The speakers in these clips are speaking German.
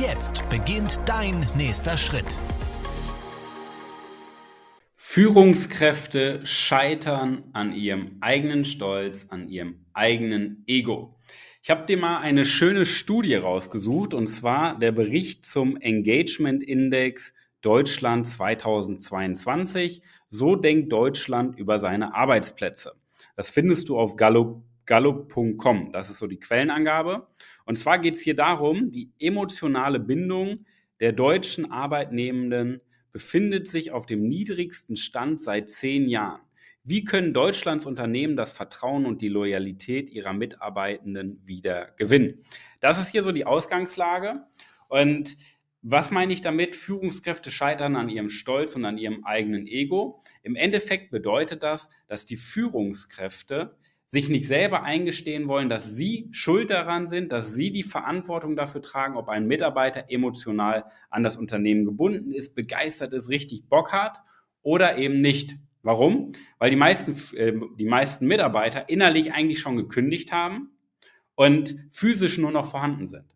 Jetzt beginnt dein nächster Schritt. Führungskräfte scheitern an ihrem eigenen Stolz, an ihrem eigenen Ego. Ich habe dir mal eine schöne Studie rausgesucht und zwar der Bericht zum Engagement Index Deutschland 2022. So denkt Deutschland über seine Arbeitsplätze. Das findest du auf gallup.com. Gallup das ist so die Quellenangabe. Und zwar geht es hier darum, die emotionale Bindung der deutschen Arbeitnehmenden befindet sich auf dem niedrigsten Stand seit zehn Jahren. Wie können Deutschlands Unternehmen das Vertrauen und die Loyalität ihrer Mitarbeitenden wieder gewinnen? Das ist hier so die Ausgangslage. Und was meine ich damit? Führungskräfte scheitern an ihrem Stolz und an ihrem eigenen Ego. Im Endeffekt bedeutet das, dass die Führungskräfte sich nicht selber eingestehen wollen, dass sie schuld daran sind, dass sie die Verantwortung dafür tragen, ob ein Mitarbeiter emotional an das Unternehmen gebunden ist, begeistert ist, richtig Bock hat oder eben nicht. Warum? Weil die meisten, äh, die meisten Mitarbeiter innerlich eigentlich schon gekündigt haben und physisch nur noch vorhanden sind.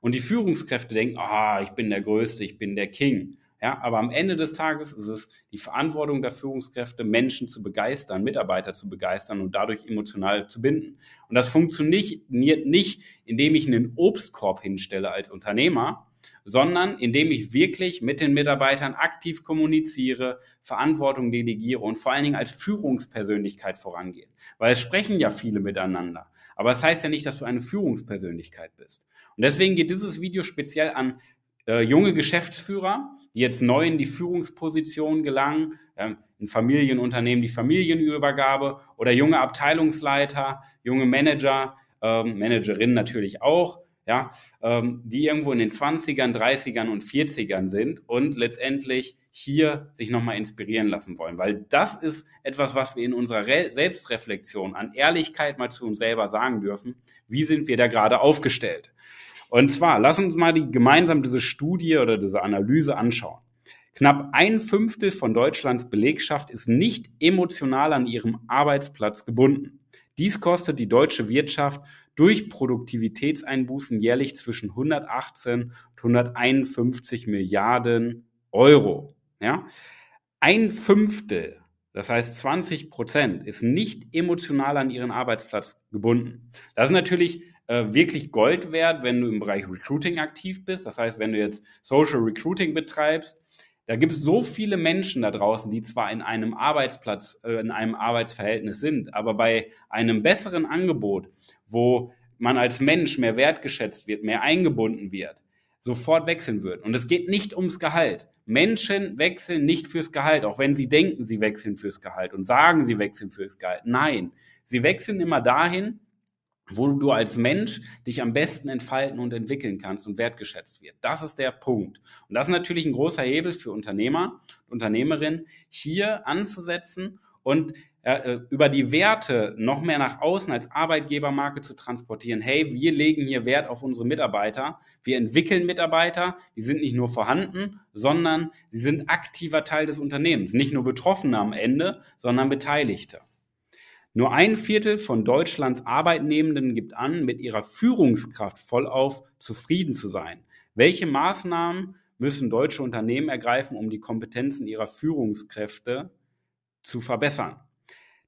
Und die Führungskräfte denken, ah, ich bin der Größte, ich bin der King. Ja, aber am Ende des Tages ist es die Verantwortung der Führungskräfte, Menschen zu begeistern, Mitarbeiter zu begeistern und dadurch emotional zu binden. Und das funktioniert nicht, indem ich einen Obstkorb hinstelle als Unternehmer, sondern indem ich wirklich mit den Mitarbeitern aktiv kommuniziere, Verantwortung delegiere und vor allen Dingen als Führungspersönlichkeit vorangehe. Weil es sprechen ja viele miteinander. Aber es das heißt ja nicht, dass du eine Führungspersönlichkeit bist. Und deswegen geht dieses Video speziell an äh, junge Geschäftsführer, die jetzt neu in die Führungsposition gelangen, äh, in Familienunternehmen die Familienübergabe oder junge Abteilungsleiter, junge Manager, ähm, Managerinnen natürlich auch, ja, ähm, die irgendwo in den 20ern, 30ern und 40ern sind und letztendlich hier sich nochmal inspirieren lassen wollen. Weil das ist etwas, was wir in unserer Re Selbstreflexion an Ehrlichkeit mal zu uns selber sagen dürfen. Wie sind wir da gerade aufgestellt? Und zwar, lass uns mal die, gemeinsam diese Studie oder diese Analyse anschauen. Knapp ein Fünftel von Deutschlands Belegschaft ist nicht emotional an ihrem Arbeitsplatz gebunden. Dies kostet die deutsche Wirtschaft durch Produktivitätseinbußen jährlich zwischen 118 und 151 Milliarden Euro. Ja? Ein Fünftel, das heißt 20 Prozent, ist nicht emotional an ihren Arbeitsplatz gebunden. Das ist natürlich äh, wirklich Gold wert, wenn du im Bereich Recruiting aktiv bist. Das heißt, wenn du jetzt Social Recruiting betreibst, da gibt es so viele Menschen da draußen, die zwar in einem Arbeitsplatz, äh, in einem Arbeitsverhältnis sind, aber bei einem besseren Angebot, wo man als Mensch mehr wertgeschätzt wird, mehr eingebunden wird, sofort wechseln wird. Und es geht nicht ums Gehalt. Menschen wechseln nicht fürs Gehalt, auch wenn sie denken, sie wechseln fürs Gehalt und sagen, sie wechseln fürs Gehalt. Nein, sie wechseln immer dahin, wo du als Mensch dich am besten entfalten und entwickeln kannst und wertgeschätzt wird. Das ist der Punkt. Und das ist natürlich ein großer Hebel für Unternehmer und Unternehmerinnen, hier anzusetzen und äh, über die Werte noch mehr nach außen als Arbeitgebermarke zu transportieren. Hey, wir legen hier Wert auf unsere Mitarbeiter. Wir entwickeln Mitarbeiter. Die sind nicht nur vorhanden, sondern sie sind aktiver Teil des Unternehmens. Nicht nur Betroffene am Ende, sondern Beteiligte. Nur ein Viertel von Deutschlands Arbeitnehmenden gibt an, mit ihrer Führungskraft vollauf zufrieden zu sein. Welche Maßnahmen müssen deutsche Unternehmen ergreifen, um die Kompetenzen ihrer Führungskräfte zu verbessern?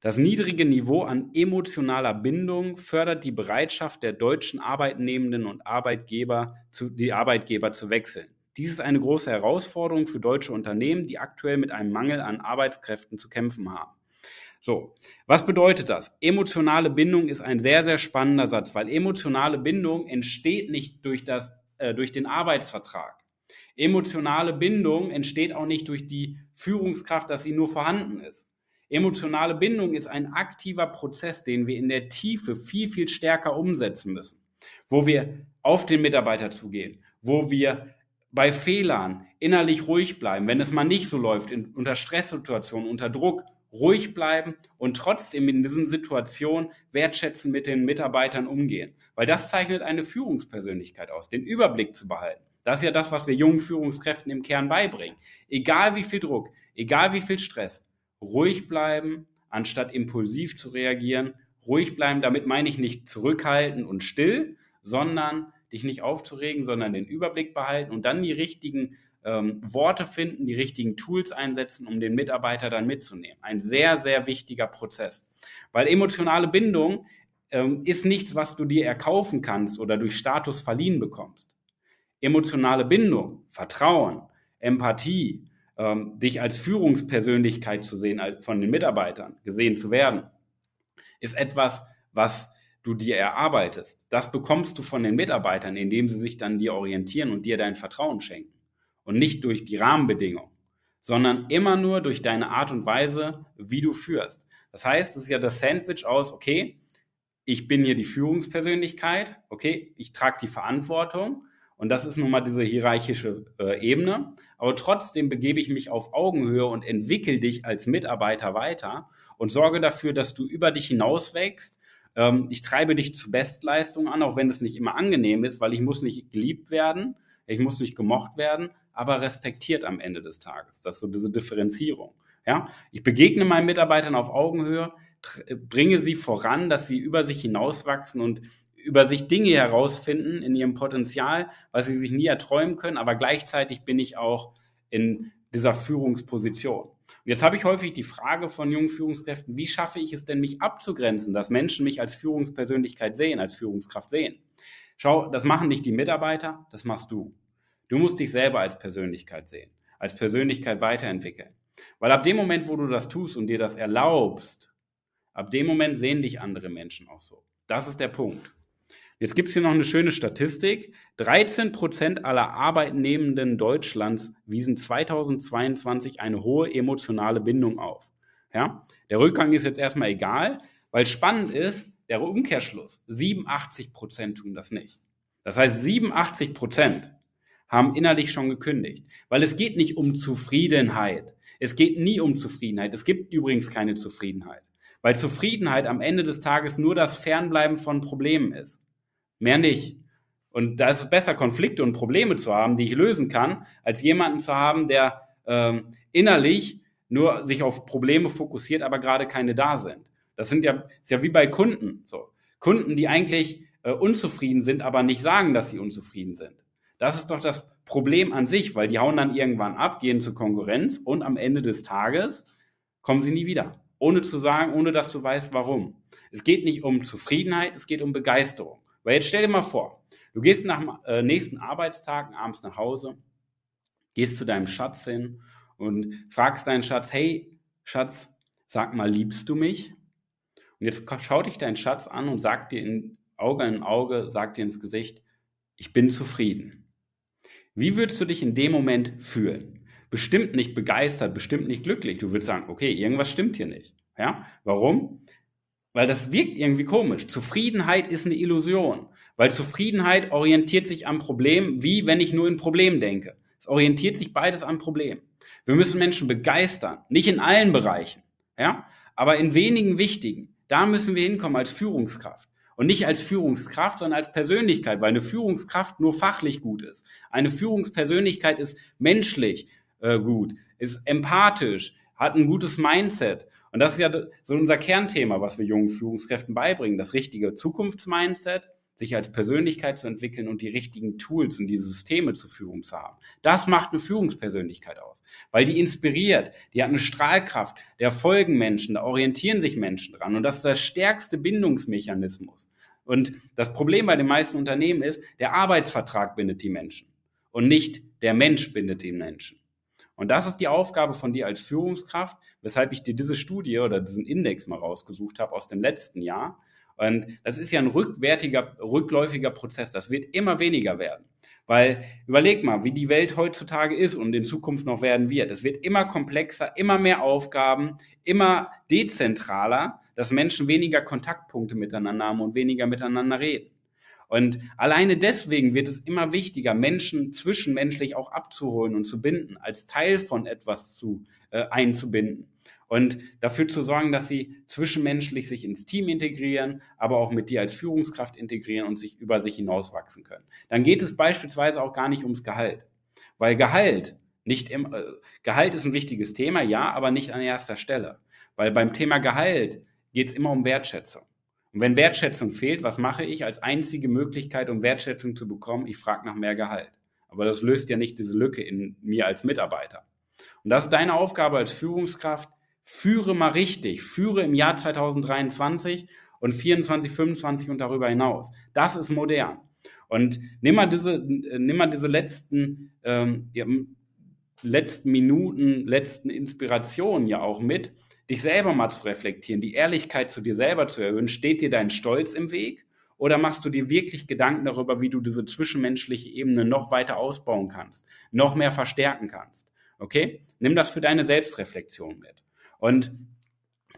Das niedrige Niveau an emotionaler Bindung fördert die Bereitschaft der deutschen Arbeitnehmenden und Arbeitgeber, zu, die Arbeitgeber zu wechseln. Dies ist eine große Herausforderung für deutsche Unternehmen, die aktuell mit einem Mangel an Arbeitskräften zu kämpfen haben. So, was bedeutet das? Emotionale Bindung ist ein sehr, sehr spannender Satz, weil emotionale Bindung entsteht nicht durch, das, äh, durch den Arbeitsvertrag. Emotionale Bindung entsteht auch nicht durch die Führungskraft, dass sie nur vorhanden ist. Emotionale Bindung ist ein aktiver Prozess, den wir in der Tiefe viel, viel stärker umsetzen müssen, wo wir auf den Mitarbeiter zugehen, wo wir bei Fehlern innerlich ruhig bleiben, wenn es mal nicht so läuft, in, unter Stresssituationen, unter Druck, ruhig bleiben und trotzdem in diesen Situationen wertschätzen mit den Mitarbeitern umgehen. Weil das zeichnet eine Führungspersönlichkeit aus, den Überblick zu behalten. Das ist ja das, was wir jungen Führungskräften im Kern beibringen. Egal wie viel Druck, egal wie viel Stress, ruhig bleiben, anstatt impulsiv zu reagieren. Ruhig bleiben, damit meine ich nicht zurückhalten und still, sondern dich nicht aufzuregen, sondern den Überblick behalten und dann die richtigen ähm, Worte finden, die richtigen Tools einsetzen, um den Mitarbeiter dann mitzunehmen. Ein sehr, sehr wichtiger Prozess. Weil emotionale Bindung ähm, ist nichts, was du dir erkaufen kannst oder durch Status verliehen bekommst. Emotionale Bindung, Vertrauen, Empathie, ähm, dich als Führungspersönlichkeit zu sehen, von den Mitarbeitern gesehen zu werden, ist etwas, was du dir erarbeitest. Das bekommst du von den Mitarbeitern, indem sie sich dann dir orientieren und dir dein Vertrauen schenken. Und nicht durch die Rahmenbedingungen, sondern immer nur durch deine Art und Weise, wie du führst. Das heißt, es ist ja das Sandwich aus, okay, ich bin hier die Führungspersönlichkeit, okay, ich trage die Verantwortung und das ist nun mal diese hierarchische äh, Ebene. Aber trotzdem begebe ich mich auf Augenhöhe und entwickle dich als Mitarbeiter weiter und sorge dafür, dass du über dich hinaus wächst. Ähm, ich treibe dich zu Bestleistungen an, auch wenn es nicht immer angenehm ist, weil ich muss nicht geliebt werden, ich muss nicht gemocht werden, aber respektiert am Ende des Tages. Das ist so diese Differenzierung. Ja, ich begegne meinen Mitarbeitern auf Augenhöhe, bringe sie voran, dass sie über sich hinauswachsen und über sich Dinge herausfinden in ihrem Potenzial, was sie sich nie erträumen können, aber gleichzeitig bin ich auch in dieser Führungsposition. Und jetzt habe ich häufig die Frage von jungen Führungskräften, wie schaffe ich es denn, mich abzugrenzen, dass Menschen mich als Führungspersönlichkeit sehen, als Führungskraft sehen? Schau, das machen nicht die Mitarbeiter, das machst du. Du musst dich selber als Persönlichkeit sehen, als Persönlichkeit weiterentwickeln. Weil ab dem Moment, wo du das tust und dir das erlaubst, ab dem Moment sehen dich andere Menschen auch so. Das ist der Punkt. Jetzt gibt es hier noch eine schöne Statistik. 13 Prozent aller Arbeitnehmenden Deutschlands wiesen 2022 eine hohe emotionale Bindung auf. Ja? Der Rückgang ist jetzt erstmal egal, weil spannend ist, der Umkehrschluss. 87 Prozent tun das nicht. Das heißt, 87 Prozent haben innerlich schon gekündigt. Weil es geht nicht um Zufriedenheit. Es geht nie um Zufriedenheit. Es gibt übrigens keine Zufriedenheit. Weil Zufriedenheit am Ende des Tages nur das Fernbleiben von Problemen ist. Mehr nicht. Und da ist es besser, Konflikte und Probleme zu haben, die ich lösen kann, als jemanden zu haben, der ähm, innerlich nur sich auf Probleme fokussiert, aber gerade keine da sind. Das sind ja, ist ja wie bei Kunden. So. Kunden, die eigentlich äh, unzufrieden sind, aber nicht sagen, dass sie unzufrieden sind. Das ist doch das Problem an sich, weil die hauen dann irgendwann ab, gehen zur Konkurrenz und am Ende des Tages kommen sie nie wieder. Ohne zu sagen, ohne dass du weißt, warum. Es geht nicht um Zufriedenheit, es geht um Begeisterung. Weil jetzt stell dir mal vor, du gehst nach dem äh, nächsten Arbeitstag abends nach Hause, gehst zu deinem Schatz hin und fragst deinen Schatz, hey Schatz, sag mal, liebst du mich? Und jetzt schaut dich dein Schatz an und sagt dir in Auge in Auge, sagt dir ins Gesicht, ich bin zufrieden. Wie würdest du dich in dem Moment fühlen? Bestimmt nicht begeistert, bestimmt nicht glücklich. Du würdest sagen, okay, irgendwas stimmt hier nicht. Ja? Warum? Weil das wirkt irgendwie komisch. Zufriedenheit ist eine Illusion. Weil Zufriedenheit orientiert sich am Problem, wie wenn ich nur in Problem denke. Es orientiert sich beides am Problem. Wir müssen Menschen begeistern. Nicht in allen Bereichen. Ja? Aber in wenigen wichtigen. Da müssen wir hinkommen als Führungskraft. Und nicht als Führungskraft, sondern als Persönlichkeit, weil eine Führungskraft nur fachlich gut ist. Eine Führungspersönlichkeit ist menschlich äh, gut, ist empathisch, hat ein gutes Mindset und das ist ja so unser Kernthema, was wir jungen Führungskräften beibringen, das richtige Zukunftsmindset, sich als Persönlichkeit zu entwickeln und die richtigen Tools und die Systeme zur Führung zu haben. Das macht eine Führungspersönlichkeit aus, weil die inspiriert, die hat eine Strahlkraft, der folgen Menschen, da orientieren sich Menschen dran und das ist der stärkste Bindungsmechanismus. Und das Problem bei den meisten Unternehmen ist, der Arbeitsvertrag bindet die Menschen und nicht der Mensch bindet die Menschen. Und das ist die Aufgabe von dir als Führungskraft, weshalb ich dir diese Studie oder diesen Index mal rausgesucht habe aus dem letzten Jahr. Und das ist ja ein rückwärtiger, rückläufiger Prozess. Das wird immer weniger werden. Weil überleg mal, wie die Welt heutzutage ist und in Zukunft noch werden wird. Es wird immer komplexer, immer mehr Aufgaben, immer dezentraler, dass Menschen weniger Kontaktpunkte miteinander haben und weniger miteinander reden. Und alleine deswegen wird es immer wichtiger, Menschen zwischenmenschlich auch abzuholen und zu binden, als Teil von etwas zu äh, einzubinden. Und dafür zu sorgen, dass sie zwischenmenschlich sich ins Team integrieren, aber auch mit dir als Führungskraft integrieren und sich über sich hinauswachsen können. Dann geht es beispielsweise auch gar nicht ums Gehalt. Weil Gehalt nicht im, äh, Gehalt ist ein wichtiges Thema, ja, aber nicht an erster Stelle. Weil beim Thema Gehalt geht es immer um Wertschätzung. Und wenn Wertschätzung fehlt, was mache ich als einzige Möglichkeit, um Wertschätzung zu bekommen? Ich frage nach mehr Gehalt. Aber das löst ja nicht diese Lücke in mir als Mitarbeiter. Und das ist deine Aufgabe als Führungskraft. Führe mal richtig. Führe im Jahr 2023 und 24, 25 und darüber hinaus. Das ist modern. Und nimm mal diese, nimm mal diese letzten, ähm, letzten Minuten, letzten Inspirationen ja auch mit dich selber mal zu reflektieren, die Ehrlichkeit zu dir selber zu erhöhen. Steht dir dein Stolz im Weg? Oder machst du dir wirklich Gedanken darüber, wie du diese zwischenmenschliche Ebene noch weiter ausbauen kannst, noch mehr verstärken kannst? Okay? Nimm das für deine Selbstreflexion mit. Und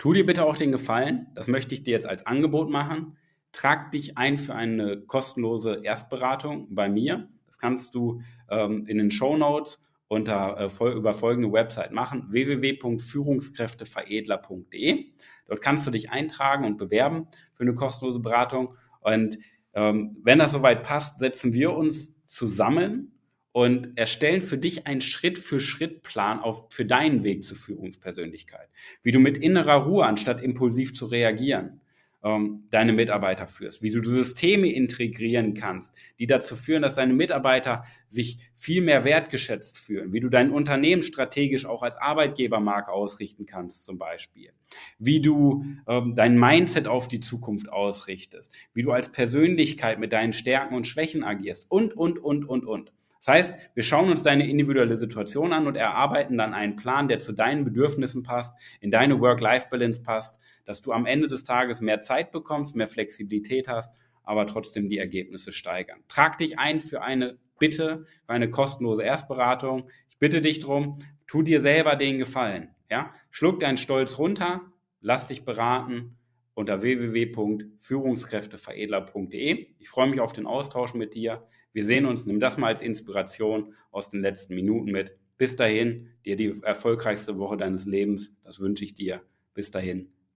tu dir bitte auch den Gefallen, das möchte ich dir jetzt als Angebot machen. Trag dich ein für eine kostenlose Erstberatung bei mir. Das kannst du ähm, in den Show Notes unter, äh, über folgende Website machen, www.führungskräfteveredler.de. Dort kannst du dich eintragen und bewerben für eine kostenlose Beratung. Und ähm, wenn das soweit passt, setzen wir uns zusammen und erstellen für dich einen Schritt-für-Schritt-Plan auf, für deinen Weg zur Führungspersönlichkeit. Wie du mit innerer Ruhe, anstatt impulsiv zu reagieren, ähm, deine Mitarbeiter führst, wie du Systeme integrieren kannst, die dazu führen, dass deine Mitarbeiter sich viel mehr wertgeschätzt fühlen, wie du dein Unternehmen strategisch auch als Arbeitgebermarke ausrichten kannst zum Beispiel, wie du ähm, dein Mindset auf die Zukunft ausrichtest, wie du als Persönlichkeit mit deinen Stärken und Schwächen agierst und, und, und, und, und. Das heißt, wir schauen uns deine individuelle Situation an und erarbeiten dann einen Plan, der zu deinen Bedürfnissen passt, in deine Work-Life-Balance passt dass du am Ende des Tages mehr Zeit bekommst, mehr Flexibilität hast, aber trotzdem die Ergebnisse steigern. Trag dich ein für eine Bitte, für eine kostenlose Erstberatung. Ich bitte dich darum, tu dir selber den Gefallen. Ja? Schluck deinen Stolz runter, lass dich beraten unter www.führungskräfteveredler.de. Ich freue mich auf den Austausch mit dir. Wir sehen uns, nimm das mal als Inspiration aus den letzten Minuten mit. Bis dahin, dir die erfolgreichste Woche deines Lebens. Das wünsche ich dir. Bis dahin,